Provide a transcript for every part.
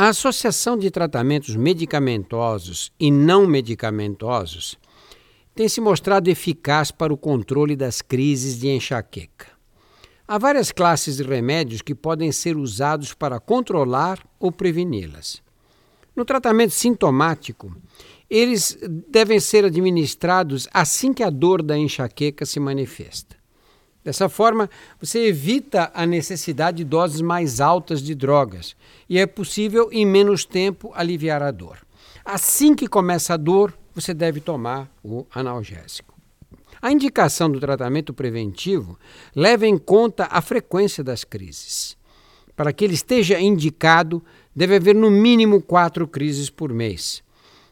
A associação de tratamentos medicamentosos e não medicamentosos tem se mostrado eficaz para o controle das crises de enxaqueca. Há várias classes de remédios que podem ser usados para controlar ou preveni-las. No tratamento sintomático, eles devem ser administrados assim que a dor da enxaqueca se manifesta. Dessa forma, você evita a necessidade de doses mais altas de drogas e é possível, em menos tempo, aliviar a dor. Assim que começa a dor, você deve tomar o analgésico. A indicação do tratamento preventivo leva em conta a frequência das crises. Para que ele esteja indicado, deve haver no mínimo quatro crises por mês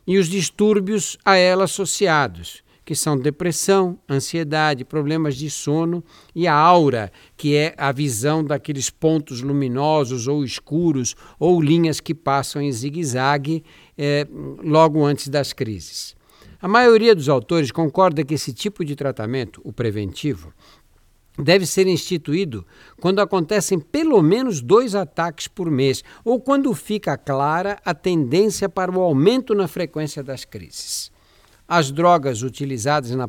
e os distúrbios a ela associados, que são depressão, ansiedade, problemas de sono e a aura, que é a visão daqueles pontos luminosos ou escuros ou linhas que passam em zigue-zague é, logo antes das crises. A maioria dos autores concorda que esse tipo de tratamento, o preventivo, deve ser instituído quando acontecem pelo menos dois ataques por mês ou quando fica clara a tendência para o aumento na frequência das crises. As drogas utilizadas na,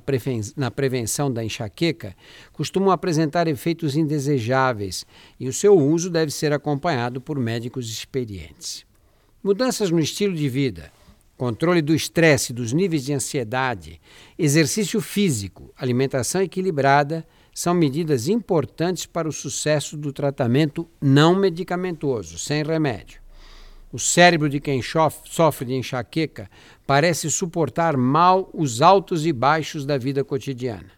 na prevenção da enxaqueca costumam apresentar efeitos indesejáveis e o seu uso deve ser acompanhado por médicos experientes. Mudanças no estilo de vida, controle do estresse, dos níveis de ansiedade, exercício físico, alimentação equilibrada são medidas importantes para o sucesso do tratamento não medicamentoso, sem remédio. O cérebro de quem sofre de enxaqueca parece suportar mal os altos e baixos da vida cotidiana.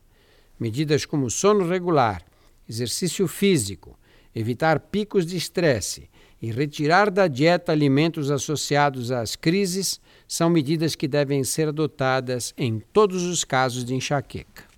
Medidas como sono regular, exercício físico, evitar picos de estresse e retirar da dieta alimentos associados às crises são medidas que devem ser adotadas em todos os casos de enxaqueca.